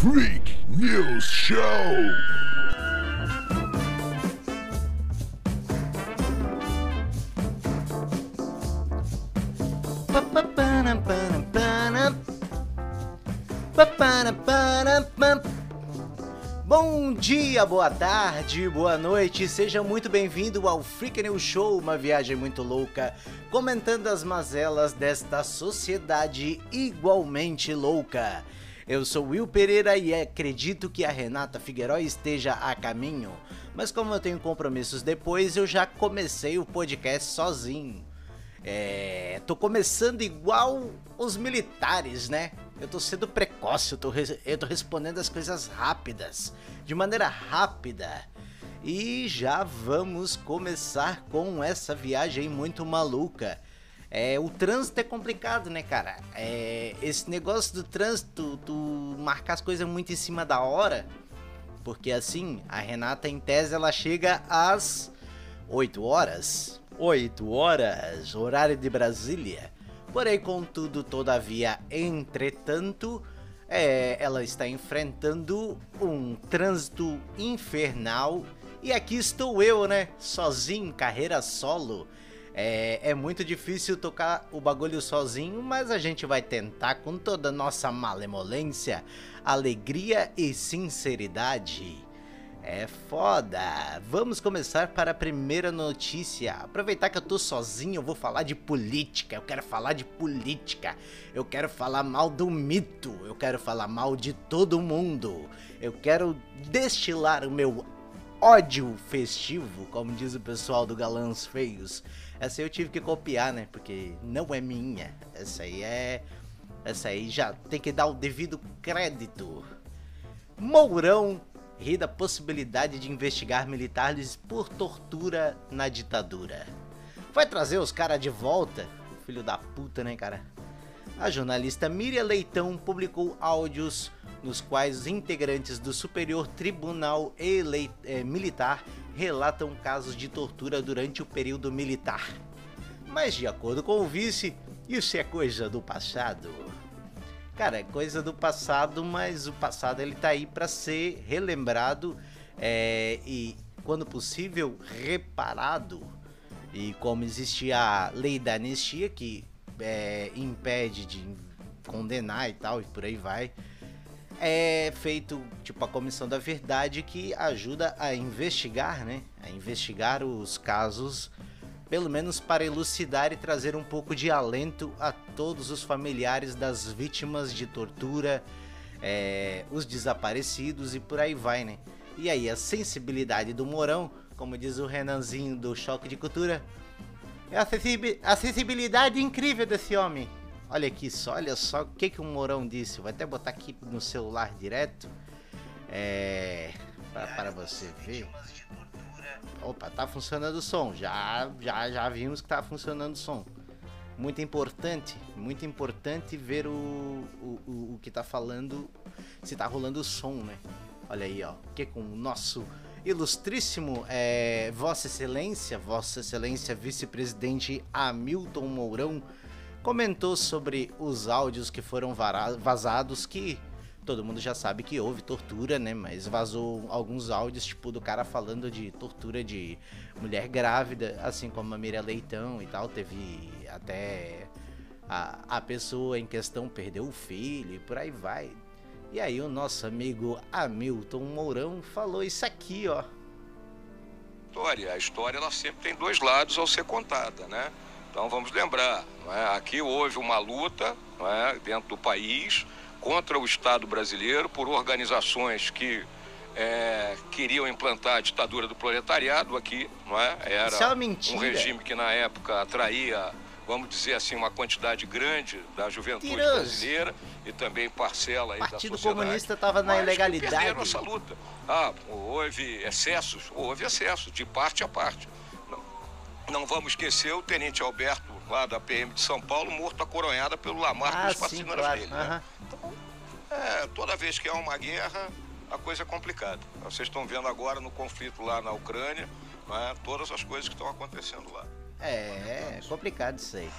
Freak News Show. Bom dia, boa tarde, boa noite, seja muito bem-vindo ao Freak News Show, uma viagem muito louca, comentando as mazelas desta sociedade igualmente louca. Eu sou Will Pereira e acredito que a Renata Figueiró esteja a caminho, mas como eu tenho compromissos depois, eu já comecei o podcast sozinho. É, tô começando igual os militares, né? Eu tô sendo precoce, eu tô, eu tô respondendo as coisas rápidas, de maneira rápida. E já vamos começar com essa viagem muito maluca. É, o trânsito é complicado, né, cara? É, esse negócio do trânsito, tu marcar as coisas muito em cima da hora, porque assim, a Renata, em tese, ela chega às 8 horas. 8 horas, horário de Brasília. Porém, contudo, todavia, entretanto, é, ela está enfrentando um trânsito infernal. E aqui estou eu, né? Sozinho, carreira solo. É, é, muito difícil tocar o bagulho sozinho, mas a gente vai tentar com toda a nossa malemolência, alegria e sinceridade. É foda! Vamos começar para a primeira notícia. Aproveitar que eu tô sozinho, eu vou falar de política. Eu quero falar de política. Eu quero falar mal do mito. Eu quero falar mal de todo mundo. Eu quero destilar o meu ódio festivo, como diz o pessoal do Galãs Feios. Essa aí eu tive que copiar, né? Porque não é minha. Essa aí é. Essa aí já tem que dar o devido crédito. Mourão ri da possibilidade de investigar militares por tortura na ditadura. Vai trazer os caras de volta? Filho da puta, né, cara? A jornalista Miriam Leitão publicou áudios nos quais os integrantes do Superior Tribunal é, Militar relatam casos de tortura durante o período militar. Mas, de acordo com o vice, isso é coisa do passado. Cara, é coisa do passado, mas o passado ele tá aí para ser relembrado é, e, quando possível, reparado. E como existe a lei da anistia que é, impede de condenar e tal, e por aí vai, é feito tipo a comissão da verdade que ajuda a investigar, né? A investigar os casos pelo menos para elucidar e trazer um pouco de alento a todos os familiares das vítimas de tortura, é, os desaparecidos e por aí vai, né? E aí, a sensibilidade do Morão, como diz o Renanzinho do Choque de Cultura, é a sensibilidade incrível desse homem. Olha aqui só, olha só o que, que o Morão disse. Vou até botar aqui no celular direto. É. Para, para você ver. Opa, tá funcionando o som. Já, já, já vimos que tá funcionando o som. Muito importante, muito importante ver o, o, o, o que tá falando, se tá rolando o som, né? Olha aí, ó. Que com o nosso ilustríssimo é, Vossa Excelência, Vossa Excelência Vice-Presidente Hamilton Mourão, comentou sobre os áudios que foram vazados que todo mundo já sabe que houve tortura, né? Mas vazou alguns áudios, tipo, do cara falando de tortura de mulher grávida, assim como a Miriam Leitão e tal. Teve até a, a pessoa em questão perdeu o filho e por aí vai. E aí o nosso amigo Hamilton Mourão falou isso aqui, ó. História, a história ela sempre tem dois lados ao ser contada, né? Então vamos lembrar, é? aqui houve uma luta é? dentro do país, contra o Estado brasileiro por organizações que é, queriam implantar a ditadura do proletariado aqui, não é? Era é um regime que na época atraía, vamos dizer assim, uma quantidade grande da juventude Tiroso. brasileira e também parcela aí O Partido da sociedade. Comunista estava na ilegalidade. perderam essa luta. Ah, houve excessos? Houve excessos, de parte a parte. Não, vamos esquecer o Tenente Alberto, lá da PM de São Paulo, morto a coronhada pelo Lamarck Ah, nos fascínoras claro. dele. né? Aham. Então, é, toda vez que há uma guerra, a coisa é complicada. Vocês estão vendo agora no conflito lá na Ucrânia, né, todas as coisas que estão acontecendo lá. É, é complicado isso aí.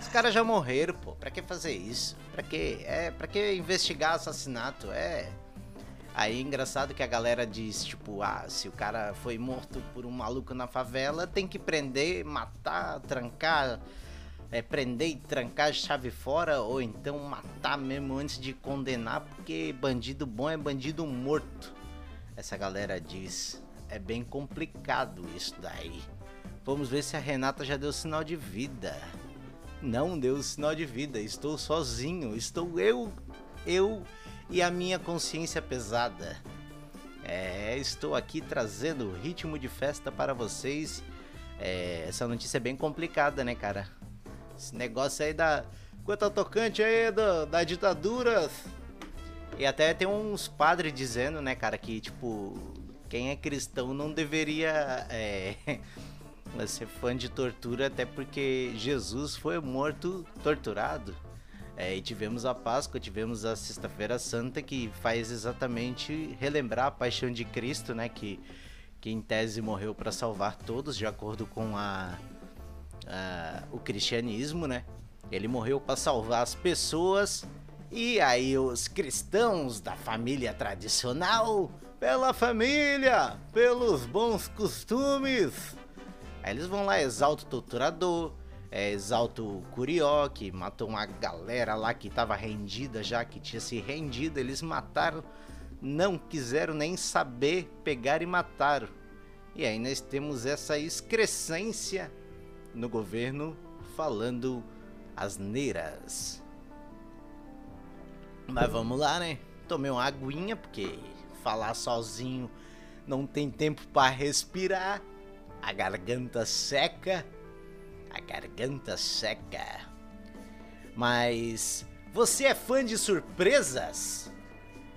Os caras já morreram, pô. Pra que fazer isso? Pra que? É, pra que investigar assassinato? É. Aí é engraçado que a galera diz, tipo, ah, se o cara foi morto por um maluco na favela, tem que prender, matar, trancar, é, prender e trancar a chave fora, ou então matar mesmo antes de condenar, porque bandido bom é bandido morto. Essa galera diz. É bem complicado isso daí. Vamos ver se a Renata já deu sinal de vida. Não deu sinal de vida, estou sozinho, estou eu, eu e a minha consciência pesada. É, estou aqui trazendo ritmo de festa para vocês. É, essa notícia é bem complicada, né, cara? Esse negócio aí da. Quanto ao tocante aí da, da ditadura. E até tem uns padres dizendo, né, cara, que tipo, quem é cristão não deveria é, ser fã de tortura, até porque Jesus foi morto torturado. É, e tivemos a Páscoa, tivemos a Sexta-feira Santa, que faz exatamente relembrar a paixão de Cristo, né? Que, que em tese morreu para salvar todos, de acordo com a, a, o cristianismo, né? Ele morreu para salvar as pessoas. E aí os cristãos da família tradicional, pela família, pelos bons costumes. Aí eles vão lá, exalta o torturador, é, Exalto Curió, que matou uma galera lá que estava rendida já, que tinha se rendido. Eles mataram, não quiseram nem saber, pegar e mataram. E aí nós temos essa excrescência no governo falando asneiras. Mas vamos lá, né? Tomei uma aguinha, porque falar sozinho não tem tempo para respirar. A garganta seca a garganta seca. Mas você é fã de surpresas?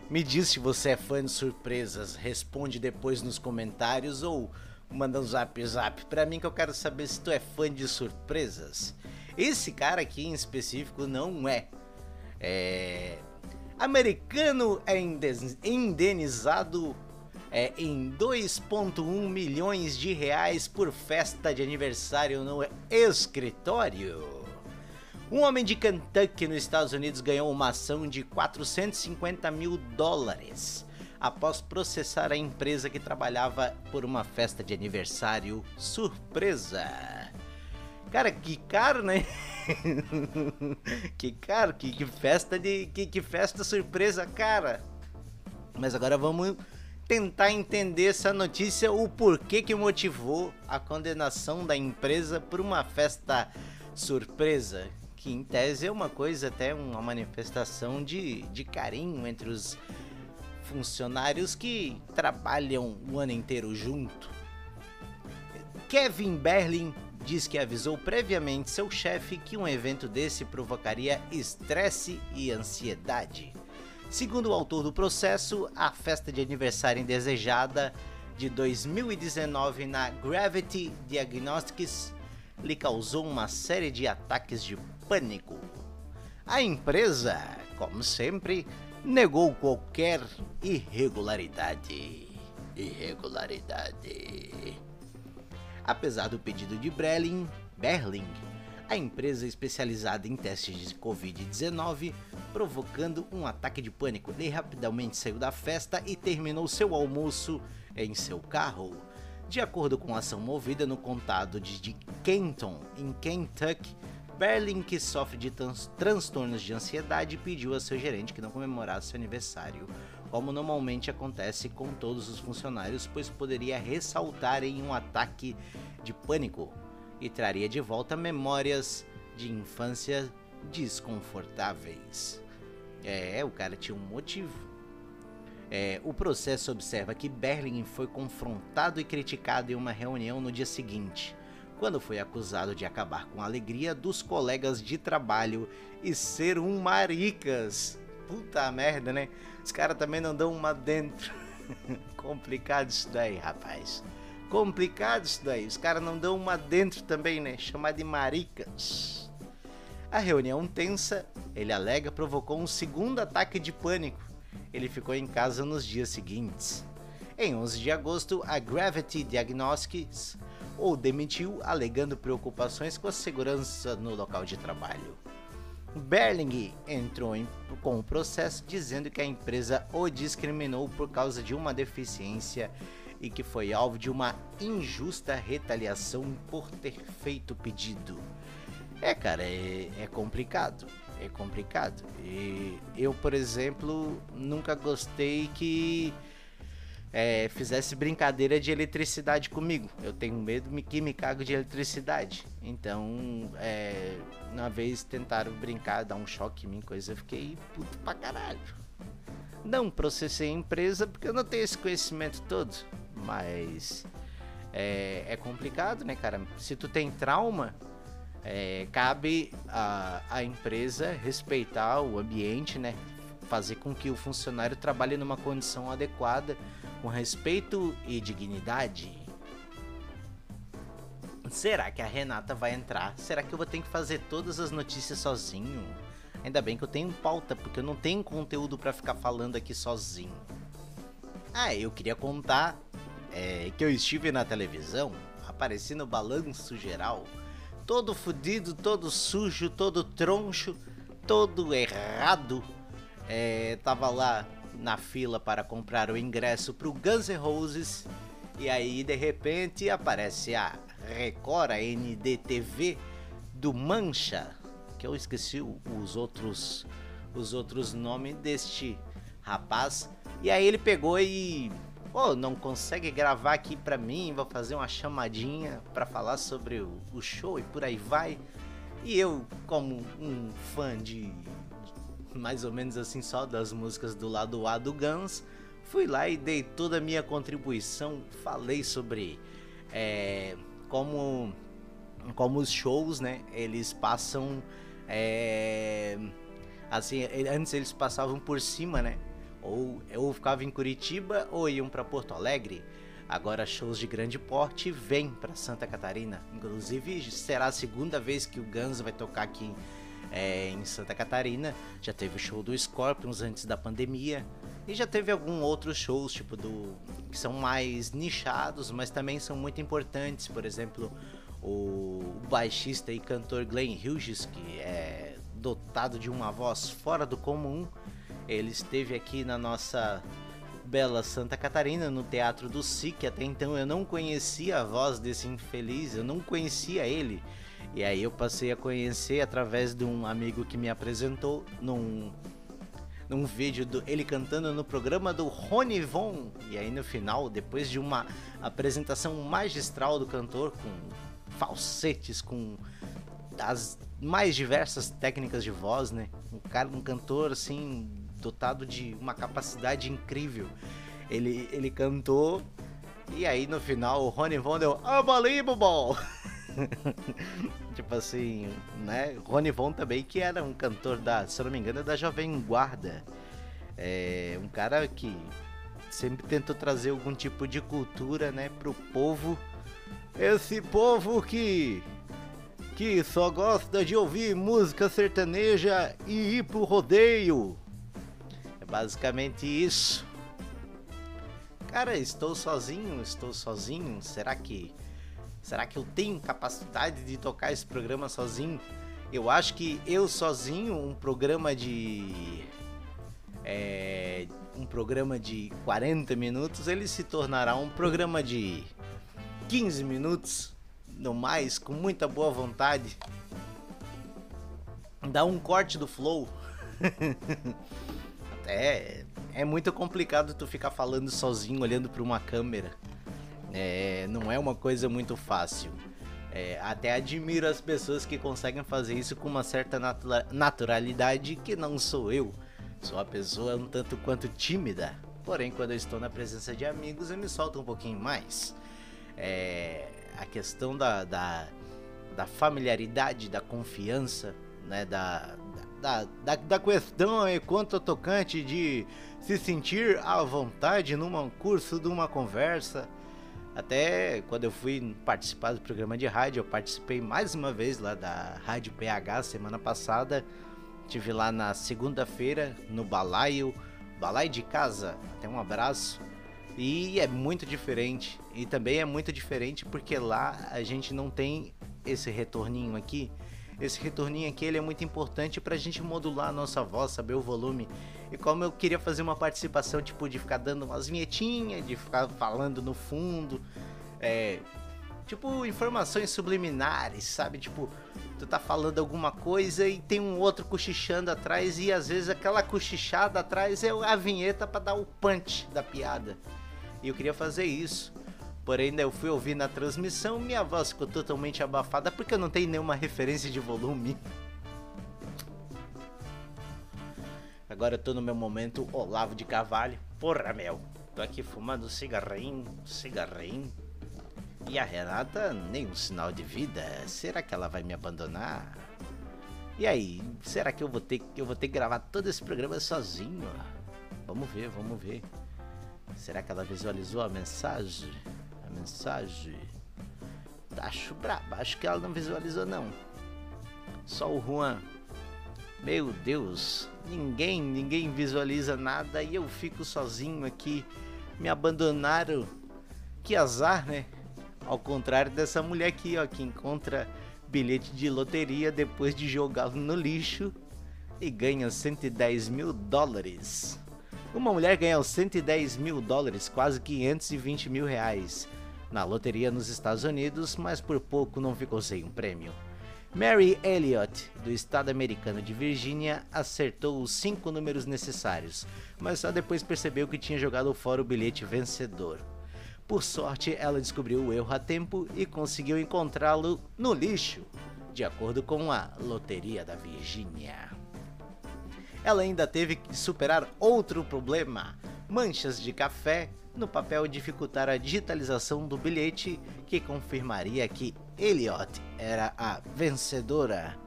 Me diz se você é fã de surpresas. Responde depois nos comentários ou manda um zap zap pra mim que eu quero saber se tu é fã de surpresas. Esse cara aqui em específico não é. É. Americano é indenizado é, em 2,1 milhões de reais por festa de aniversário no escritório. Um homem de Kentucky, nos Estados Unidos, ganhou uma ação de 450 mil dólares após processar a empresa que trabalhava por uma festa de aniversário surpresa. Cara, que caro, né? que caro, que, que festa de. Que, que festa surpresa, cara. Mas agora vamos tentar entender essa notícia, o porquê que motivou a condenação da empresa por uma festa surpresa, que em tese é uma coisa, até uma manifestação de, de carinho entre os funcionários que trabalham o ano inteiro junto. Kevin Berlin diz que avisou previamente seu chefe que um evento desse provocaria estresse e ansiedade. Segundo o autor do processo, a festa de aniversário indesejada de 2019 na Gravity Diagnostics lhe causou uma série de ataques de pânico. A empresa, como sempre, negou qualquer irregularidade. Irregularidade. Apesar do pedido de Brelin, Berling, a empresa especializada em testes de Covid-19 provocando um ataque de pânico. Ele rapidamente saiu da festa e terminou seu almoço em seu carro. De acordo com a ação movida no condado de Kenton, em Kentucky, Berlin, que sofre de trans transtornos de ansiedade, pediu a seu gerente que não comemorasse seu aniversário, como normalmente acontece com todos os funcionários, pois poderia ressaltar em um ataque de pânico e traria de volta memórias de infância desconfortáveis. É, o cara tinha um motivo. É, o processo observa que Berlin foi confrontado e criticado em uma reunião no dia seguinte, quando foi acusado de acabar com a alegria dos colegas de trabalho e ser um maricas. Puta merda, né? Os caras também não dão uma dentro. Complicado isso daí, rapaz. Complicado isso daí. Os caras não dão uma dentro também, né? Chamar de maricas. A reunião tensa, ele alega, provocou um segundo ataque de pânico. Ele ficou em casa nos dias seguintes. Em 11 de agosto, a Gravity Diagnostics ou demitiu, alegando preocupações com a segurança no local de trabalho. Berling entrou em, com o processo dizendo que a empresa o discriminou por causa de uma deficiência e que foi alvo de uma injusta retaliação por ter feito o pedido. É, cara, é, é complicado. É complicado. E eu, por exemplo, nunca gostei que é, fizesse brincadeira de eletricidade comigo. Eu tenho medo que me cago de eletricidade. Então, é, uma vez tentaram brincar, dar um choque em mim, coisa, eu fiquei puto pra caralho. Não processei a empresa porque eu não tenho esse conhecimento todo. Mas é, é complicado, né, cara? Se tu tem trauma, é, cabe a, a empresa respeitar o ambiente, né? Fazer com que o funcionário trabalhe numa condição adequada com respeito e dignidade. Será que a Renata vai entrar? Será que eu vou ter que fazer todas as notícias sozinho? Ainda bem que eu tenho pauta, porque eu não tenho conteúdo para ficar falando aqui sozinho. Ah, eu queria contar é, que eu estive na televisão, apareci no balanço geral, todo fudido, todo sujo, todo troncho, todo errado. É, tava lá na fila para comprar o ingresso para o Guns N' Roses e aí de repente aparece a Record, a NDTV do Mancha, que eu esqueci os outros os outros nomes deste rapaz. E aí ele pegou e oh, não consegue gravar aqui para mim, vou fazer uma chamadinha para falar sobre o, o show e por aí vai. E eu, como um fã de mais ou menos assim só das músicas do lado A do Guns. Fui lá e dei toda a minha contribuição, falei sobre é, como, como os shows, né? Eles passam. É, assim, antes eles passavam por cima, né? Ou eu ficava em Curitiba ou iam para Porto Alegre. Agora shows de grande porte vêm para Santa Catarina. Inclusive será a segunda vez que o Guns vai tocar aqui é, em Santa Catarina. Já teve o show do Scorpions antes da pandemia. E já teve alguns outros shows, tipo, do. que são mais nichados, mas também são muito importantes. Por exemplo, o baixista e cantor Glenn Hughes, que é dotado de uma voz fora do comum. Ele esteve aqui na nossa bela Santa Catarina, no Teatro do SIC. Até então eu não conhecia a voz desse infeliz, eu não conhecia ele. E aí eu passei a conhecer através de um amigo que me apresentou num, num vídeo do ele cantando no programa do Rony Von. E aí no final, depois de uma apresentação magistral do cantor com falsetes, com as mais diversas técnicas de voz, né? Um cara, um cantor assim dotado de uma capacidade incrível. Ele ele cantou e aí no final o Rony Von deu Unbelievable! tipo assim, né? Rony Von também, que era um cantor da, se não me engano, é da Jovem Guarda. É um cara que sempre tentou trazer algum tipo de cultura, né, pro povo. Esse povo que que só gosta de ouvir música sertaneja e ir pro rodeio. Basicamente isso. Cara, estou sozinho, estou sozinho. Será que Será que eu tenho capacidade de tocar esse programa sozinho? Eu acho que eu sozinho, um programa de. É, um programa de 40 minutos, ele se tornará um programa de 15 minutos, no mais, com muita boa vontade. Dá um corte do flow. é, é muito complicado tu ficar falando sozinho, olhando para uma câmera. É, não é uma coisa muito fácil. É, até admiro as pessoas que conseguem fazer isso com uma certa natura naturalidade que não sou eu. Sou uma pessoa um tanto quanto tímida. Porém, quando eu estou na presença de amigos, eu me solto um pouquinho mais. É, a questão da, da, da, familiaridade, da confiança, né, da, da, da, da questão é quanto tocante de se sentir à vontade num curso, de uma conversa. Até quando eu fui participar do programa de rádio, eu participei mais uma vez lá da Rádio PH semana passada. Tive lá na segunda-feira no balaio, balaio de casa. Até um abraço. E é muito diferente. E também é muito diferente porque lá a gente não tem esse retorninho aqui. Esse retorninho aqui ele é muito importante para a gente modular a nossa voz, saber o volume. E como eu queria fazer uma participação, tipo, de ficar dando umas vinhetinhas, de ficar falando no fundo, é, tipo, informações subliminares, sabe? Tipo, tu tá falando alguma coisa e tem um outro cochichando atrás e às vezes aquela cochichada atrás é a vinheta para dar o punch da piada. E eu queria fazer isso. Porém, eu fui ouvir na transmissão, minha voz ficou totalmente abafada porque eu não tenho nenhuma referência de volume. Agora eu tô no meu momento Olavo de Carvalho. Porra, meu. Tô aqui fumando cigarrinho, cigarrinho. E a Renata, nenhum sinal de vida. Será que ela vai me abandonar? E aí, será que eu vou ter, eu vou ter que gravar todo esse programa sozinho? Vamos ver, vamos ver. Será que ela visualizou a mensagem? Mensagem. Acho brabo, acho que ela não visualizou não. Só o Juan. Meu Deus, ninguém, ninguém visualiza nada e eu fico sozinho aqui. Me abandonaram. Que azar, né? Ao contrário dessa mulher aqui, ó, que encontra bilhete de loteria depois de jogá-lo no lixo e ganha 110 mil dólares. Uma mulher ganhou 110 mil dólares, quase 520 mil reais, na loteria nos Estados Unidos, mas por pouco não ficou sem um prêmio. Mary Elliott, do estado americano de Virgínia, acertou os cinco números necessários, mas só depois percebeu que tinha jogado fora o bilhete vencedor. Por sorte, ela descobriu o erro a tempo e conseguiu encontrá-lo no lixo, de acordo com a Loteria da Virgínia ela ainda teve que superar outro problema: manchas de café no papel dificultar a digitalização do bilhete que confirmaria que Elliot era a vencedora.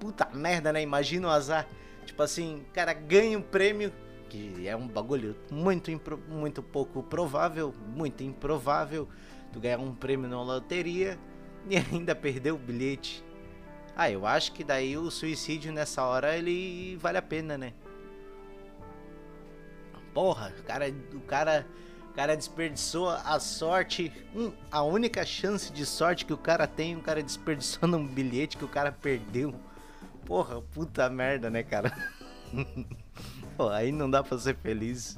Puta merda, né? Imagina o azar. Tipo assim, cara ganha um prêmio que é um bagulho muito, muito pouco provável, muito improvável. Tu ganhar um prêmio na loteria e ainda perder o bilhete. Ah, eu acho que daí o suicídio nessa hora ele vale a pena, né? Porra, o cara, o cara, o cara desperdiçou a sorte, um, a única chance de sorte que o cara tem, o cara desperdiçou num bilhete que o cara perdeu. Porra, puta merda, né, cara? Pô, aí não dá pra ser feliz.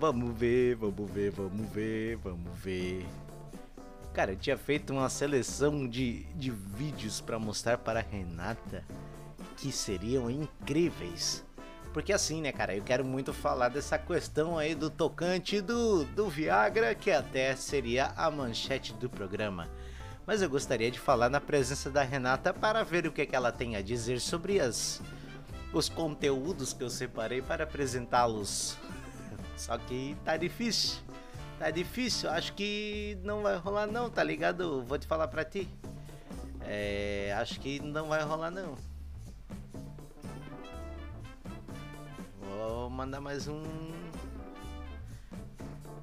Vamos ver, vamos ver, vamos ver, vamos ver. Cara, eu tinha feito uma seleção de, de vídeos para mostrar para a Renata que seriam incríveis. Porque assim, né, cara, eu quero muito falar dessa questão aí do tocante do, do Viagra, que até seria a manchete do programa. Mas eu gostaria de falar na presença da Renata para ver o que, que ela tem a dizer sobre as os conteúdos que eu separei para apresentá-los. Só que tá difícil. Tá difícil, acho que não vai rolar não, tá ligado? Vou te falar pra ti. É, acho que não vai rolar não. Vou mandar mais um.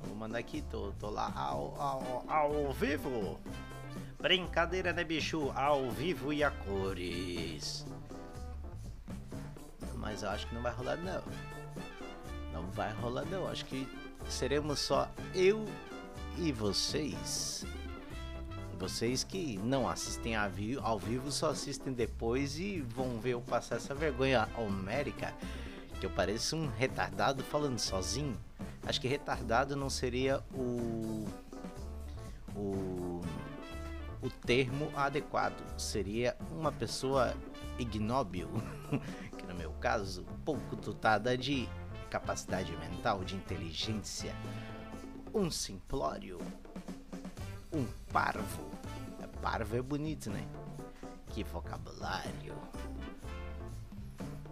Vou mandar aqui, tô, tô lá ao, ao, ao vivo. Brincadeira, né, bicho? Ao vivo e a cores. Mas eu acho que não vai rolar não. Não vai rolar não. Acho que seremos só eu e vocês. Vocês que não assistem ao vivo só assistem depois e vão ver eu passar essa vergonha homérica. Que eu pareço um retardado falando sozinho. Acho que retardado não seria o. o. o termo adequado. Seria uma pessoa ignóbil. que no meu caso, pouco dotada de capacidade mental, de inteligência, um simplório, um parvo. É, parvo é bonito, né? Que vocabulário.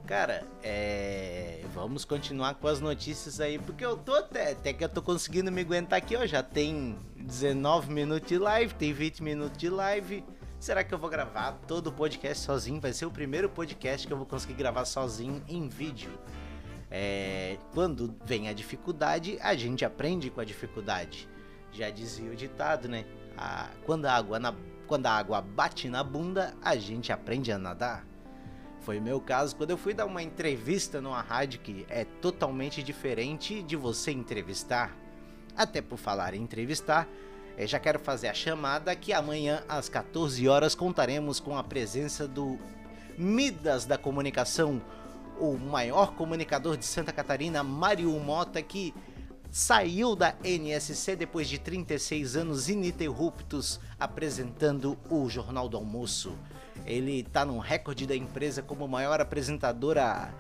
Cara, é... vamos continuar com as notícias aí, porque eu tô até, até que eu tô conseguindo me aguentar aqui, ó. Já tem 19 minutos de live, tem 20 minutos de live. Será que eu vou gravar todo o podcast sozinho? Vai ser o primeiro podcast que eu vou conseguir gravar sozinho em vídeo. É, quando vem a dificuldade, a gente aprende com a dificuldade. Já dizia o ditado, né? A, quando, a água na, quando a água bate na bunda, a gente aprende a nadar. Foi meu caso quando eu fui dar uma entrevista numa rádio que é totalmente diferente de você entrevistar. Até por falar em entrevistar, eh, já quero fazer a chamada que amanhã às 14 horas contaremos com a presença do Midas da Comunicação, o maior comunicador de Santa Catarina, Mário Mota, que saiu da NSC depois de 36 anos ininterruptos apresentando o Jornal do Almoço. Ele está no recorde da empresa como maior apresentadora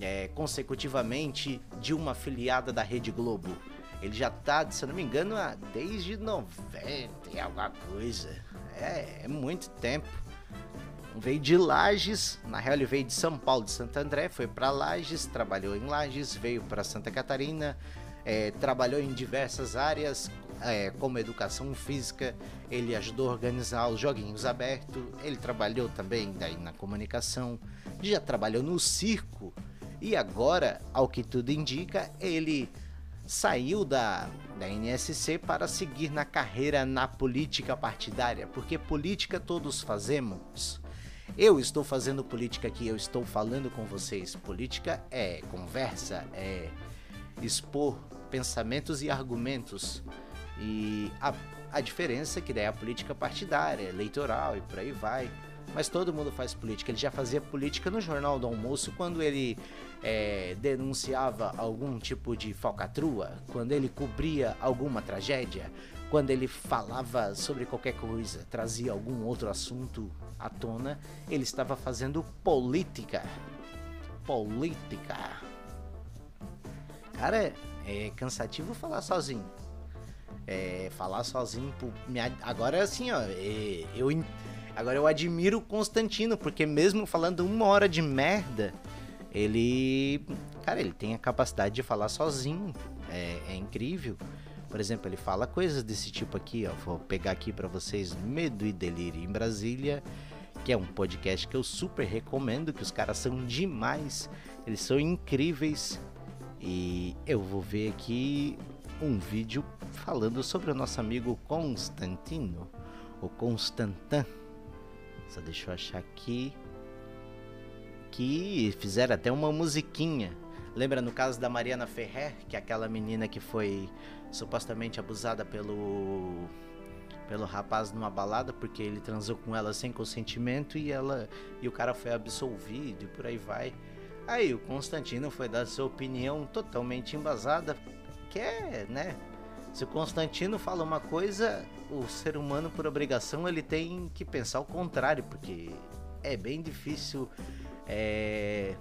é, consecutivamente de uma afiliada da Rede Globo. Ele já tá, se eu não me engano, desde 90 e alguma coisa. É, é muito tempo. Veio de Lages, na real ele veio de São Paulo, de Santo André, foi para Lages, trabalhou em Lages, veio para Santa Catarina, é, trabalhou em diversas áreas, é, como educação física, ele ajudou a organizar os joguinhos abertos, ele trabalhou também daí na comunicação, já trabalhou no circo e agora, ao que tudo indica, ele saiu da, da NSC para seguir na carreira na política partidária, porque política todos fazemos. Eu estou fazendo política aqui, eu estou falando com vocês. Política é conversa, é expor pensamentos e argumentos. E a, a diferença é que daí é a política partidária, eleitoral e por aí vai. Mas todo mundo faz política. Ele já fazia política no Jornal do Almoço quando ele é, denunciava algum tipo de falcatrua, quando ele cobria alguma tragédia, quando ele falava sobre qualquer coisa, trazia algum outro assunto à tona, ele estava fazendo política. Política. Cara, é cansativo falar sozinho. É, falar sozinho, agora é assim, ó, é, eu agora eu admiro o Constantino, porque mesmo falando uma hora de merda, ele, cara, ele tem a capacidade de falar sozinho, é, é incrível. Por exemplo, ele fala coisas desse tipo aqui, ó. Vou pegar aqui para vocês Medo e Delírio em Brasília, que é um podcast que eu super recomendo, que os caras são demais, eles são incríveis. E eu vou ver aqui um vídeo falando sobre o nosso amigo Constantino, o Constantin. Só deixa eu achar aqui. Que fizeram até uma musiquinha. Lembra no caso da Mariana Ferrer, que é aquela menina que foi supostamente abusada pelo pelo rapaz numa balada porque ele transou com ela sem consentimento e ela e o cara foi absolvido e por aí vai. Aí o Constantino foi dar sua opinião totalmente embasada, que é, né? Se o Constantino fala uma coisa, o ser humano por obrigação ele tem que pensar o contrário, porque é bem difícil é,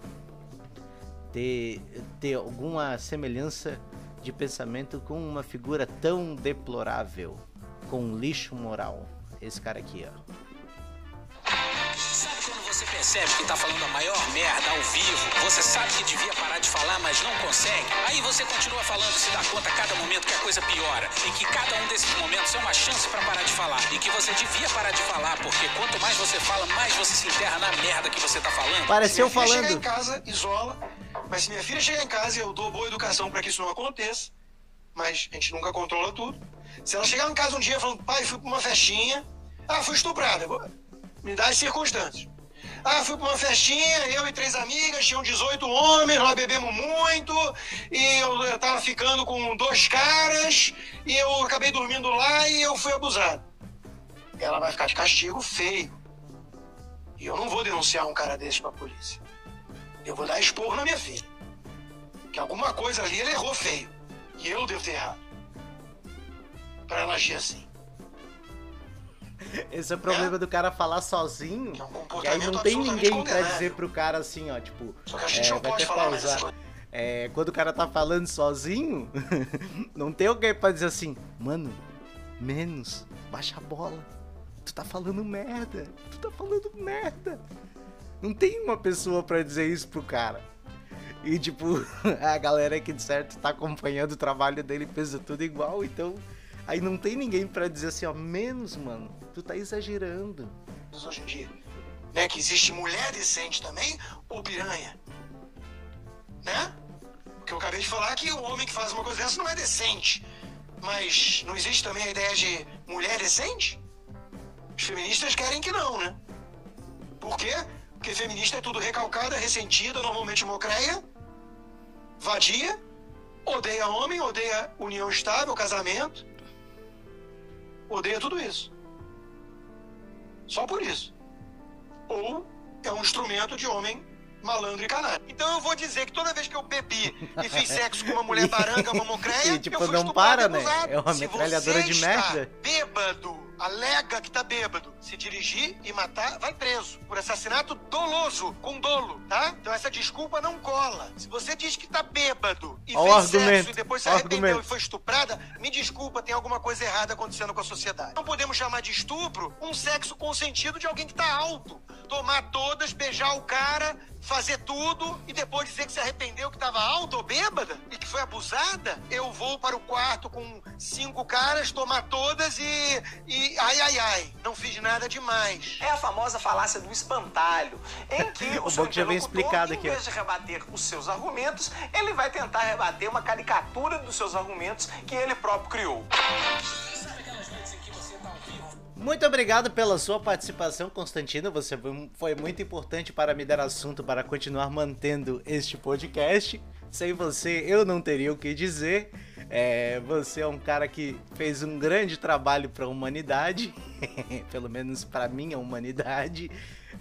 ter, ter alguma semelhança de pensamento com uma figura tão deplorável, com lixo moral. Esse cara aqui, ó percebe que tá falando a maior merda ao vivo, você sabe que devia parar de falar, mas não consegue, aí você continua falando e se dá conta a cada momento que a coisa piora, e que cada um desses momentos é uma chance para parar de falar, e que você devia parar de falar, porque quanto mais você fala, mais você se enterra na merda que você tá falando. Pareceu falando. Chegar em casa, isola, mas se minha filha chegar em casa, eu dou boa educação para que isso não aconteça, mas a gente nunca controla tudo. Se ela chegar em casa um dia falando, pai, fui pra uma festinha, ah, fui estuprada, me dá as circunstâncias. Ah, fui pra uma festinha, eu e três amigas, tinham 18 homens, nós bebemos muito, e eu tava ficando com dois caras, e eu acabei dormindo lá e eu fui abusado. Ela vai ficar de castigo feio. E eu não vou denunciar um cara desse pra polícia. Eu vou dar expor na minha filha. Que alguma coisa ali ele errou feio. E eu devo ter errado. Pra ela agir assim. Esse é o problema é. do cara falar sozinho. É um aí não tem ninguém pra dizer pro cara assim, ó, tipo. Só que a gente é, não pode falar pausar. É, quando o cara tá falando sozinho, não tem alguém pra dizer assim, mano, menos, baixa a bola. Tu tá falando merda. Tu tá falando merda. Não tem uma pessoa para dizer isso pro cara. E tipo, a galera que de certo tá acompanhando o trabalho dele pensa tudo igual, então Aí não tem ninguém para dizer assim, ó, menos, mano, tu tá exagerando. Hoje em dia, né, que existe mulher decente também, ou piranha, né? Porque eu acabei de falar que o homem que faz uma coisa dessa não é decente. Mas não existe também a ideia de mulher decente? Os feministas querem que não, né? Por quê? Porque feminista é tudo recalcada, ressentida, normalmente mocreia, vadia, odeia homem, odeia união estável, casamento, odeia tudo isso. Só por isso. Ou é um instrumento de homem malandro e canalha. Então eu vou dizer que toda vez que eu bebi e fiz sexo com uma mulher baranga, mamocreia, E, tipo, eu fui não para, né? É uma metralhadora de merda. bêbado, alega que tá bêbado, se dirigir e matar, vai preso. Por assassinato doloso, com dolo, tá? Então essa desculpa não cola. Se você diz que tá bêbado e Ó o fez sexo e depois se arrependeu argumento. e foi estuprada, me desculpa, tem alguma coisa errada acontecendo com a sociedade. Não podemos chamar de estupro um sexo consentido de alguém que tá alto. Tomar todas, beijar o cara, fazer tudo e depois dizer que se arrependeu que tava alta ou bêbada e que foi abusada. Eu vou para o quarto com cinco caras, tomar todas e. e ai, ai, ai. Não fiz nada demais. É a famosa falácia do espantalho, em que o, O seu interlocutor, explicado em vez de rebater os seus argumentos, ele vai tentar rebater uma caricatura dos seus argumentos que ele próprio criou. Muito obrigado pela sua participação, Constantino. Você foi muito importante para me dar assunto para continuar mantendo este podcast. Sem você, eu não teria o que dizer. É, você é um cara que fez um grande trabalho para a humanidade, pelo menos para minha humanidade,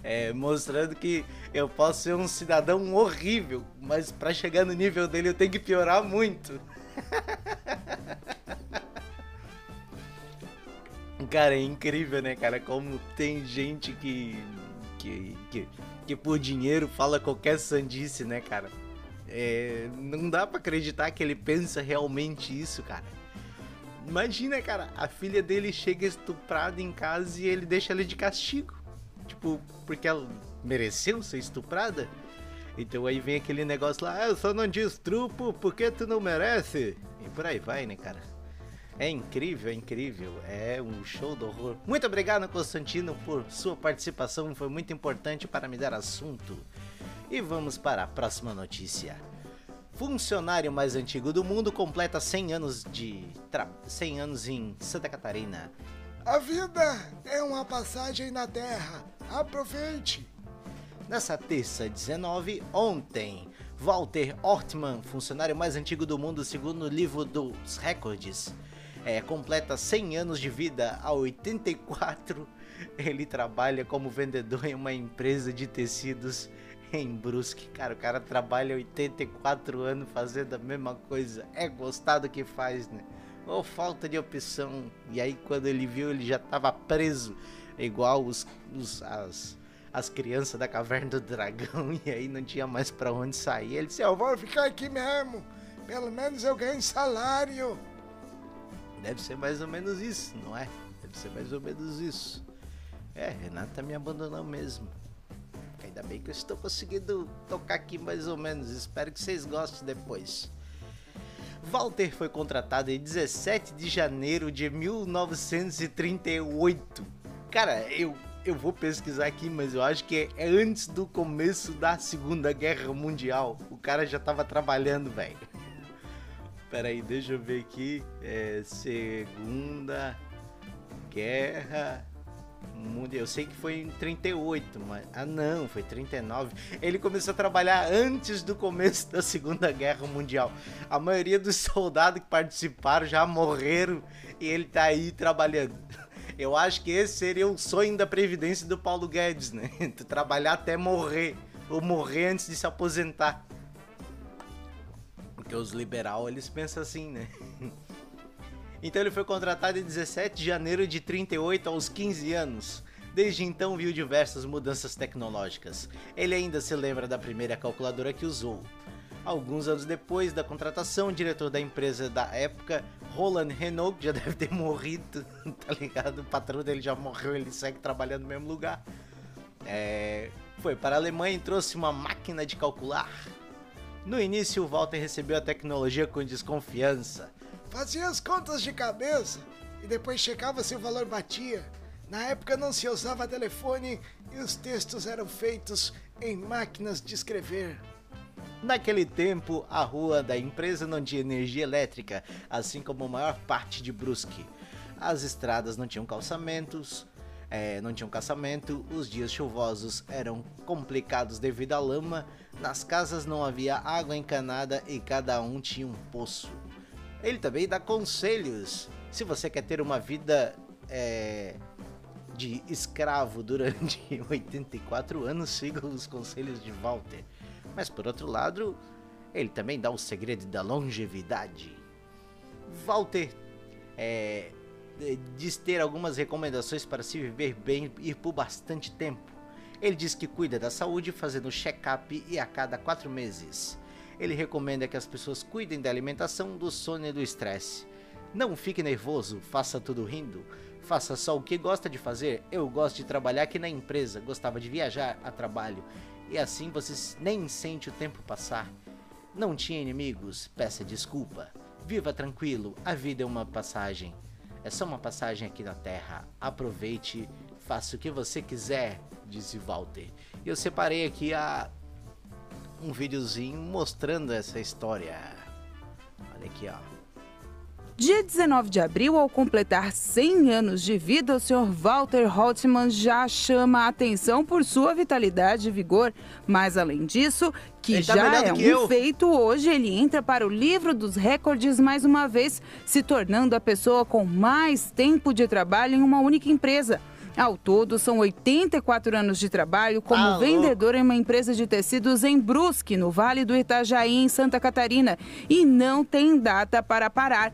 é, mostrando que eu posso ser um cidadão horrível, mas para chegar no nível dele eu tenho que piorar muito. Cara, é incrível, né, cara? Como tem gente que. que. que, que por dinheiro fala qualquer sandice, né, cara? É, não dá pra acreditar que ele pensa realmente isso, cara. Imagina, cara, a filha dele chega estuprada em casa e ele deixa ela de castigo. Tipo, porque ela mereceu ser estuprada? Então aí vem aquele negócio lá, ah, eu só não destrupo porque tu não merece. E por aí vai, né, cara? É incrível, é incrível. É um show do horror. Muito obrigado, Constantino, por sua participação. Foi muito importante para me dar assunto. E vamos para a próxima notícia. Funcionário mais antigo do mundo completa 100 anos de tra... 100 anos em Santa Catarina. A vida é uma passagem na Terra. Aproveite. Nessa terça 19, ontem, Walter Ortmann, funcionário mais antigo do mundo segundo o livro dos recordes, é, completa 100 anos de vida. A 84, ele trabalha como vendedor em uma empresa de tecidos em Brusque. Cara, o cara trabalha 84 anos fazendo a mesma coisa. É gostar do que faz, né? Ou falta de opção. E aí, quando ele viu, ele já tava preso. Igual os, os as, as crianças da caverna do dragão. E aí não tinha mais pra onde sair. Ele disse: Eu vou ficar aqui mesmo. Pelo menos eu ganho salário. Deve ser mais ou menos isso, não é? Deve ser mais ou menos isso. É, Renata me abandonou mesmo. Ainda bem que eu estou conseguindo tocar aqui mais ou menos. Espero que vocês gostem depois. Walter foi contratado em 17 de janeiro de 1938. Cara, eu, eu vou pesquisar aqui, mas eu acho que é antes do começo da Segunda Guerra Mundial. O cara já tava trabalhando, velho. Pera aí, deixa eu ver aqui. É, Segunda Guerra. Eu sei que foi em 38, mas. Ah, não, foi 39. Ele começou a trabalhar antes do começo da Segunda Guerra Mundial. A maioria dos soldados que participaram já morreram e ele tá aí trabalhando. Eu acho que esse seria o sonho da Previdência do Paulo Guedes, né? Tu trabalhar até morrer. Ou morrer antes de se aposentar. Porque os liberal eles pensam assim, né? Então ele foi contratado em 17 de janeiro de 38 aos 15 anos. Desde então viu diversas mudanças tecnológicas. Ele ainda se lembra da primeira calculadora que usou. Alguns anos depois da contratação, o diretor da empresa da época, Roland Renault, já deve ter morrido, tá ligado? O patrão dele já morreu, ele segue trabalhando no mesmo lugar. É, foi para a Alemanha e trouxe uma máquina de calcular. No início, Walter recebeu a tecnologia com desconfiança. Fazia as contas de cabeça e depois checava se o valor batia. Na época não se usava telefone e os textos eram feitos em máquinas de escrever. Naquele tempo, a rua da empresa não tinha energia elétrica, assim como a maior parte de Brusque. As estradas não tinham calçamentos, é, não tinha um caçamento, os dias chuvosos eram complicados devido à lama, nas casas não havia água encanada e cada um tinha um poço. Ele também dá conselhos. Se você quer ter uma vida é, de escravo durante 84 anos, siga os conselhos de Walter. Mas por outro lado, ele também dá o segredo da longevidade. Walter é, diz ter algumas recomendações para se viver bem e por bastante tempo. Ele diz que cuida da saúde fazendo check-up e a cada quatro meses. Ele recomenda que as pessoas cuidem da alimentação, do sono e do estresse. Não fique nervoso, faça tudo rindo. Faça só o que gosta de fazer. Eu gosto de trabalhar aqui na empresa, gostava de viajar a trabalho. E assim você nem sente o tempo passar. Não tinha inimigos, peça desculpa. Viva tranquilo, a vida é uma passagem. É só uma passagem aqui na Terra. Aproveite, faça o que você quiser, disse Walter. Eu separei aqui a um videozinho mostrando essa história. Olha aqui, ó. Dia 19 de abril, ao completar 100 anos de vida, o Sr. Walter Holtzman já chama a atenção por sua vitalidade e vigor. Mas, além disso, que Ele tá já é um eu. feito, hoje ele entra para o livro dos recordes mais uma vez, se tornando a pessoa com mais tempo de trabalho em uma única empresa. Ao todo, são 84 anos de trabalho como Tá vendedor em uma empresa de tecidos em Brusque, no Vale do Itajaí, em Santa Catarina. E não tem data para parar.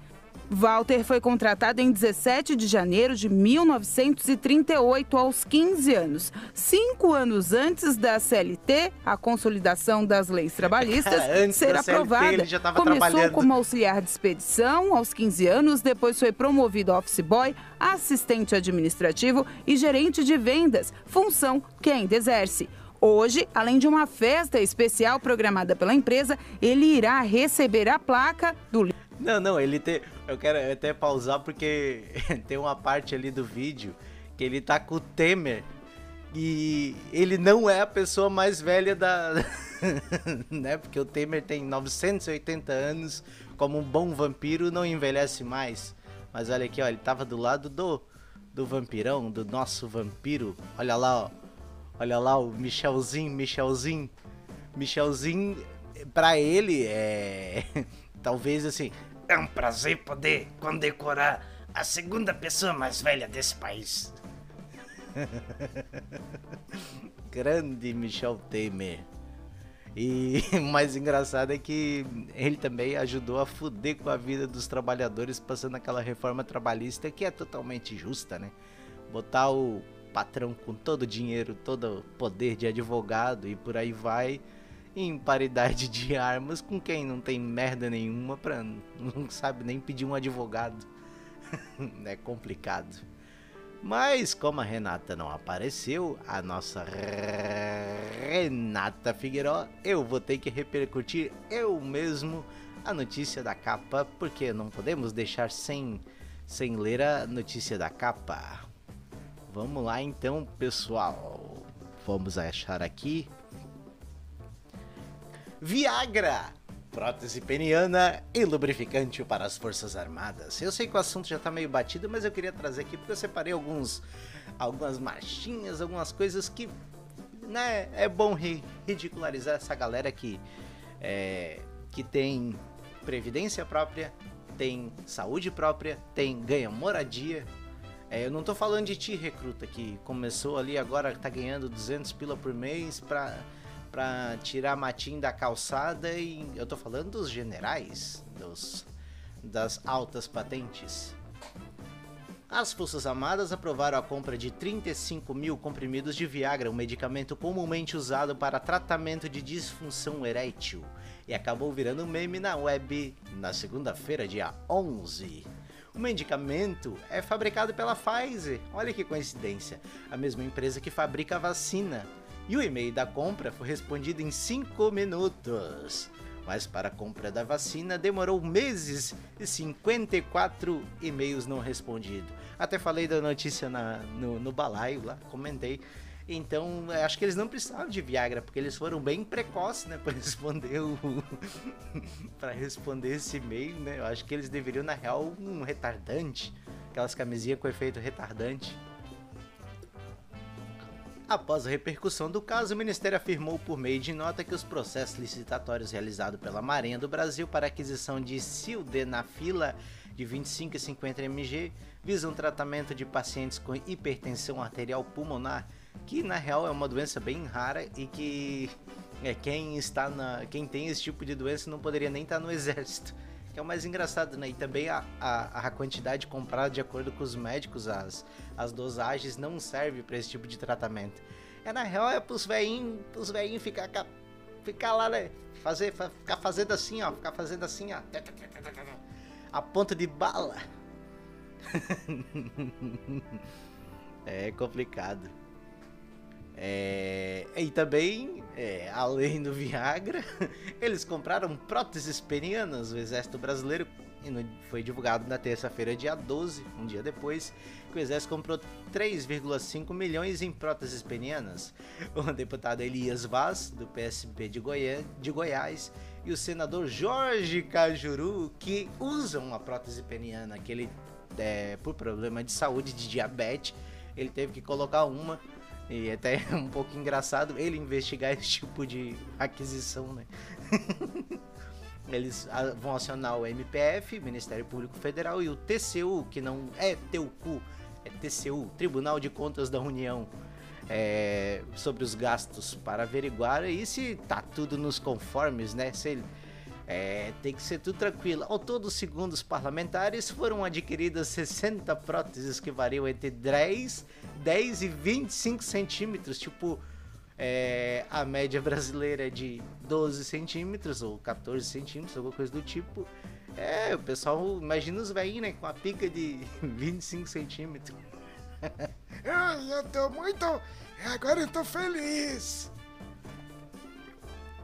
Walter foi contratado em 17 de janeiro de 1938, aos 15 anos. Cinco anos antes da CLT, a consolidação das leis trabalhistas, ser da CLT, aprovada. tava Começou como auxiliar de expedição aos 15 anos, depois foi promovido a office boy, assistente administrativo e gerente de vendas, função que ainda exerce. Hoje, além de uma festa especial programada pela empresa, ele irá receber a placa do Não, não, ele tem. Eu quero até pausar porque tem uma parte ali do vídeo que ele tá com o Temer e ele não é a pessoa mais velha da. né? Porque o Temer tem 980 anos, como um bom vampiro, não envelhece mais. Mas olha aqui, ó, ele tava do lado do, do vampirão, do nosso vampiro. Olha lá, ó. Olha lá o Michelzinho, Michelzinho. Michelzinho, pra ele, é. Talvez assim. É um prazer poder condecorar a segunda pessoa mais velha desse país. Grande Michel Temer. E o mais engraçado é que ele também ajudou a fuder com a vida dos trabalhadores passando aquela reforma trabalhista que é totalmente justa, né? Botar o patrão com todo o dinheiro, todo o poder de advogado e por aí vai em paridade de armas com quem não tem merda nenhuma pra não sabe nem pedir um advogado. é complicado. Mas como a Renata não apareceu, a nossa Renata Figueiró, eu vou ter que repercutir eu mesmo a notícia da capa, porque não podemos deixar sem, sem ler a notícia da capa. Vamos lá então, pessoal. Vamos achar aqui. Viagra! Prótese peniana e lubrificante para as Forças Armadas. Eu sei que o assunto já tá meio batido, mas eu queria trazer aqui porque eu separei alguns algumas marchinhas, algumas coisas que né, é bom ri- ridicularizar essa galera que é, que tem previdência própria, tem saúde própria, tem ganha moradia. É, eu não tô falando de ti, recruta, que começou ali agora tá ganhando 200 pila por mês pra para tirar matinho da calçada e eu tô falando dos generais, dos das altas patentes. As Forças Armadas aprovaram a compra de 35 mil comprimidos de Viagra, um medicamento comumente usado para tratamento de disfunção erétil, e acabou virando meme na web na segunda-feira, dia 11. O medicamento é fabricado pela Pfizer, olha que coincidência, a mesma empresa que fabrica a vacina. E o e-mail da compra foi respondido em 5 minutos. Mas para a compra da vacina demorou meses e 54 e-mails não respondidos. Até falei da notícia na- no, no balaio lá, comentei. Então, acho que eles não precisavam de Viagra, porque eles foram bem precoces, né, para responder o para responder esse e-mail, né? Eu acho que eles deveriam na real um retardante, aquelas camisinhas com efeito retardante. Após a repercussão do caso, o Ministério afirmou por meio de nota que os processos licitatórios realizados pela Marinha do Brasil para aquisição de sildenafila de 25 e 50 mg visam tratamento de pacientes com hipertensão arterial pulmonar, que na real é uma doença bem rara e que é, quem está na, quem tem esse tipo de doença não poderia nem estar no exército. Que é o mais engraçado, né? E também a, a, a quantidade comprada de acordo com os médicos, as, as dosagens não serve para esse tipo de tratamento. É na real é pros velhinhos, pros velhinhos ficar, ficar lá, né? Fazer, ficar fazendo assim, ó, ficar fazendo assim, ó. A ponta de bala. é complicado. É, e também, é, além do Viagra, eles compraram próteses penianas. O Exército Brasileiro foi divulgado na terça-feira, dia 12, um dia depois, que o Exército comprou 3,5 milhões em próteses penianas. O deputado Elias Vaz, do PSB de, Goiás, de Goiás, e o senador Jorge Cajuru, que usam uma prótese peniana, que ele, é, por problema de saúde, de diabetes, ele teve que colocar uma e até é um pouco engraçado ele investigar esse tipo de aquisição, né? Eles vão acionar o MPF, Ministério Público Federal, e o TCU, que não é TUCU, é TCU, Tribunal de Contas da União, é, sobre os gastos para averiguar aí se tá tudo nos conformes, né? Se ele, é, tem que ser tudo tranquilo. Ao todo, segundo os parlamentares, foram adquiridas 60 próteses que variam entre 10, 10 e 25 centímetros. Tipo, é, a média brasileira é de 12 centímetros ou 14 centímetros, alguma coisa do tipo. É, o pessoal, imagina os velhinhos, né? Com a pica de 25 centímetros. eu tô muito. Agora eu tô feliz.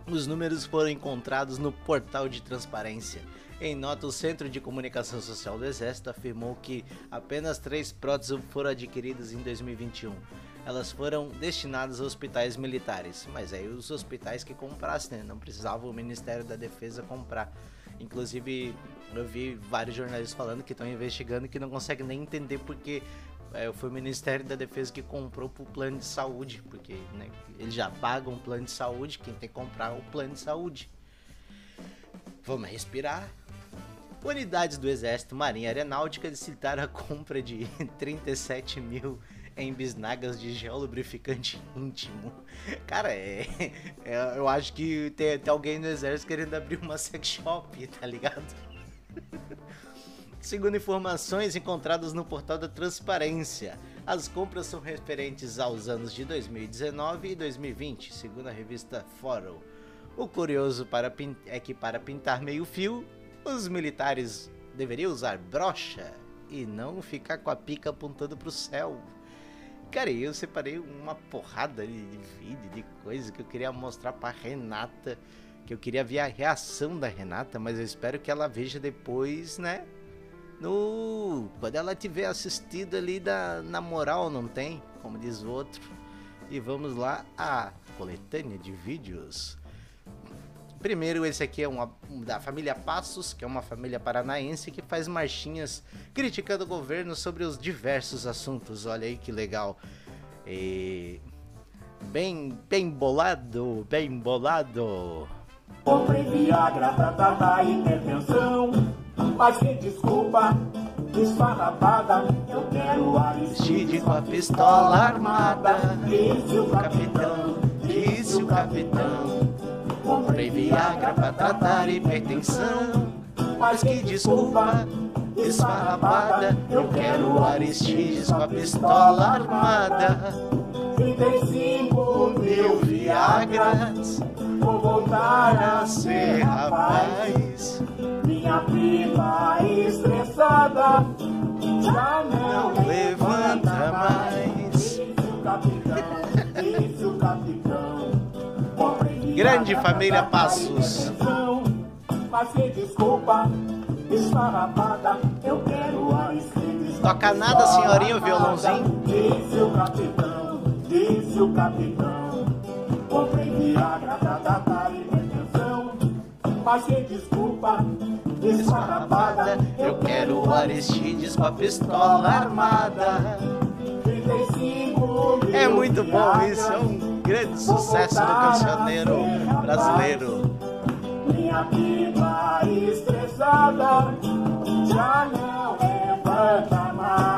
Os números foram encontrados no portal de transparência. Em nota, o Centro de Comunicação Social do Exército afirmou que apenas três próteses foram adquiridas em 2021. Elas foram destinadas a hospitais militares, mas aí os hospitais que comprassem, né? não precisava o Ministério da Defesa comprar. Inclusive, eu vi vários jornalistas falando que estão investigando e que não conseguem nem entender porque é, foi o Ministério da Defesa que comprou pro plano de saúde, porque né, eles já pagam o plano de saúde, quem tem que comprar é o plano de saúde. Vamos respirar. Unidades do Exército, Marinha Aeronáutica licitaram a compra de 37 mil em bisnagas de gel lubrificante íntimo. Cara, é, é, eu acho que tem, tem alguém no exército querendo abrir uma sex shop, tá ligado? Segundo informações encontradas no portal da Transparência, as compras são referentes aos anos de 2019 e 2020, segundo a revista Fórum. O curioso é que para pintar meio fio, os militares deveriam usar brocha e não ficar com a pica apontando para o céu. Cara, eu separei uma porrada de vídeo, de coisa que eu queria mostrar para Renata, que eu queria ver a reação da Renata, mas eu espero que ela veja depois, né? No quando ela tiver assistido ali da na moral não tem? Como diz o outro. E vamos lá a coletânea de vídeos. Primeiro esse aqui é uma da família Passos que é uma família paranaense que faz marchinhas criticando o governo sobre os diversos assuntos. Olha aí que legal. E bem bem bolado bem bolado. Viagra pra tratar hipertensão mas que desculpa, esfarrapada, eu quero Aristide com a pistola armada. Disse o capitão, disse o capitão. Comprei Viagra pra tratar hipertensão. Mas que desculpa, esfarrapada, eu quero Aristides com a pistola armada. 35 mil Viagras, vou voltar a ser rapaz minha vida estressada já não levanta mais. O capitão, o capitão. Grande família Passos. Mas desculpa, esfarrapada, eu quero a Toca nada, senhorinho, violãozinho. Disse o capitão, disse o capitão. Comprei Viagra pra tratar hipertensão. Mas que desculpa, Eu quero Aristides com a pistola armada. 35 mil É muito bom isso, é um grande sucesso do cancioneiro brasileiro. Minha pipa estressada já não levanta mais.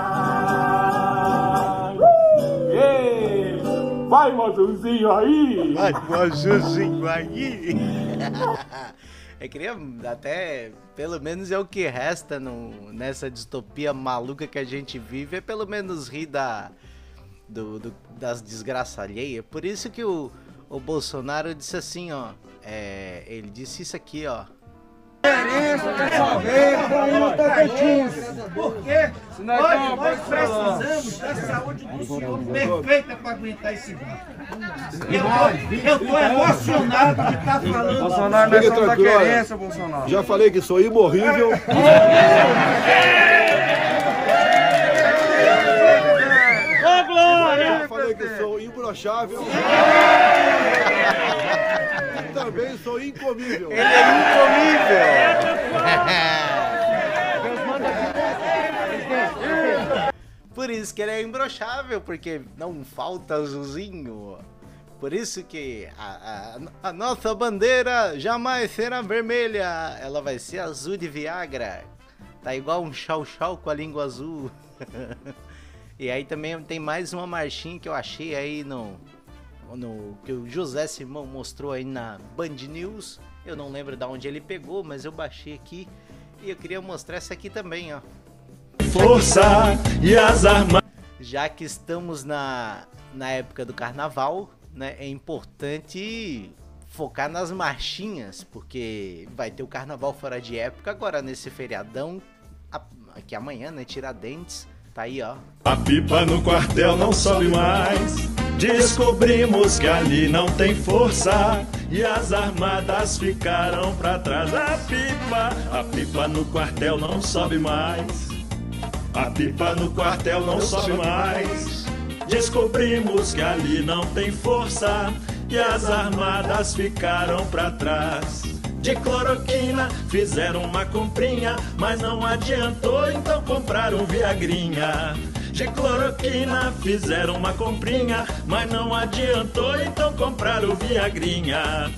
Ei, vai, moçozinho aí! Vai, moçozinho aí! Eu queria até, pelo menos é o que resta no, nessa distopia maluca que a gente vive, é pelo menos rir da, do, do, das desgraças alheias. Por isso que o, o Bolsonaro disse assim, ó. É, ele disse isso aqui, ó. Porque hoje nós precisamos da saúde do senhor perfeita para aguentar esse barco. Eu tô emocionado de estar falando. Bolsonaro, nós somos da querência, Bolsonaro. Já falei que sou imorrível. Ô, Glória! Já falei que sou imbrochável. Também sou incomível. Ele é incomível! Por isso que ele é imbrochável, porque não falta azulzinho. Por isso que a, a, a, nossa bandeira jamais será vermelha, ela vai ser azul de Viagra. Tá igual um chau-chau com a língua azul. e aí também tem mais uma marchinha que eu achei aí no, no que o José Simão mostrou aí na Band News. Eu não lembro de onde ele pegou, mas eu baixei aqui e eu queria mostrar essa aqui também, ó. Força e as armas. Já que estamos na, na época do carnaval, né, é importante focar nas marchinhas, porque vai ter o carnaval fora de época agora nesse feriadão aqui amanhã, né, Tiradentes, tá aí, ó. A pipa no quartel não sobe mais. Descobrimos que ali não tem força e as armadas ficaram para trás. A pipa, a pipa no quartel não sobe mais. A pipa no quartel não sobe mais. Descobrimos que ali não tem força e as armadas ficaram para trás. De cloroquina fizeram uma comprinha, mas não adiantou, então compraram Viagrinha. De cloroquina fizeram uma comprinha, mas não adiantou, então compraram Viagrinha.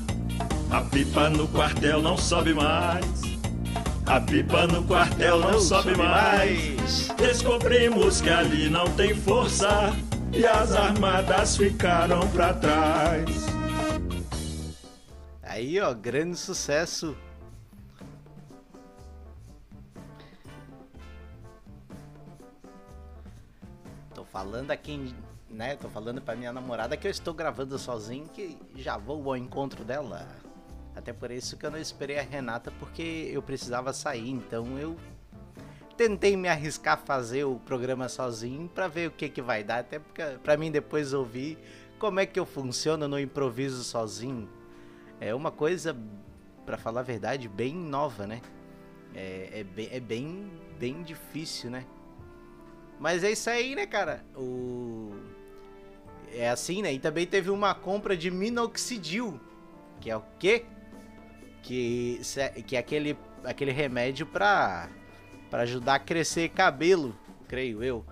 A pipa no quartel não sobe mais. A pipa no quartel não, sobe mais. Descobrimos que ali não tem força e as armadas ficaram para trás. Aí, ó, grande sucesso. Falando aqui, né? Tô falando pra minha namorada que eu estou gravando sozinho, que já vou ao encontro dela. Até por isso que eu não esperei a Renata, porque eu precisava sair, então eu tentei me arriscar a fazer o programa sozinho para ver o que que vai dar, até para mim depois ouvir como é que eu funciono no improviso sozinho. É uma coisa, para falar a verdade, bem nova, né? É, é, bem, é bem, bem difícil, né? Mas é isso aí, né, cara? O... É assim, né? E também teve uma compra de minoxidil, que é o quê? Que, que é aquele, aquele remédio pra, pra ajudar a crescer cabelo, creio eu.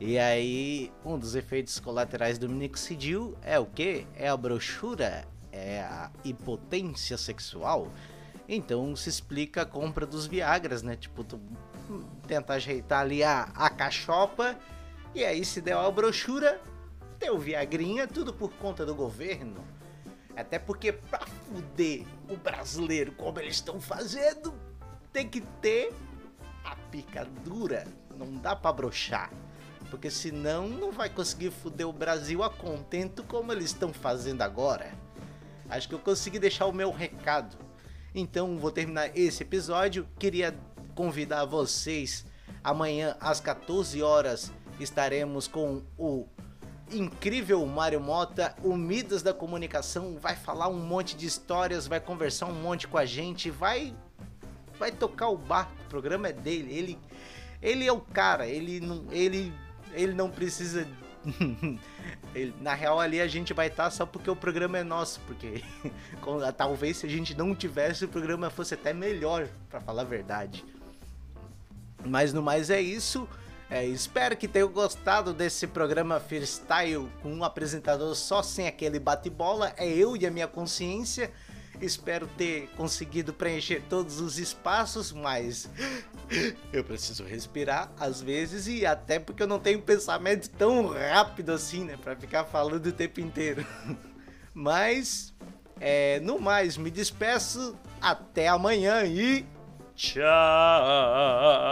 E aí, um dos efeitos colaterais do minoxidil é o quê? É a brochura, é a impotência sexual. Então se explica a compra dos Viagras, né? Tipo, tu tenta ajeitar ali a, a cachopa e aí se der a brochura, tem o Viagrinha, tudo por conta do governo. Até porque pra fuder o brasileiro como eles estão fazendo, tem que ter a pica dura. Não dá pra brochar. Porque senão não vai conseguir fuder o Brasil a contento como eles estão fazendo agora. Acho que eu consegui deixar o meu recado. Então vou terminar esse episódio. Queria convidar vocês. Amanhã às 14 horas estaremos com o incrível Mário Mota, o Midas da comunicação, vai falar um monte de histórias, vai conversar um monte com a gente, vai vai tocar o barco, o programa é dele, ele ele é o cara, ele não ele ele não precisa ele, na real ali a gente vai estar só porque o programa é nosso, porque talvez se a gente não tivesse o programa fosse até melhor, para falar a verdade. Mas no mais é isso. É, espero que tenham gostado desse programa freestyle com um apresentador só sem aquele bate-bola. É eu e a minha consciência. Espero ter conseguido preencher todos os espaços, mas eu preciso respirar às vezes e até porque eu não tenho pensamento tão rápido assim, né, para ficar falando o tempo inteiro. Mas é, no mais, me despeço. Até amanhã e child.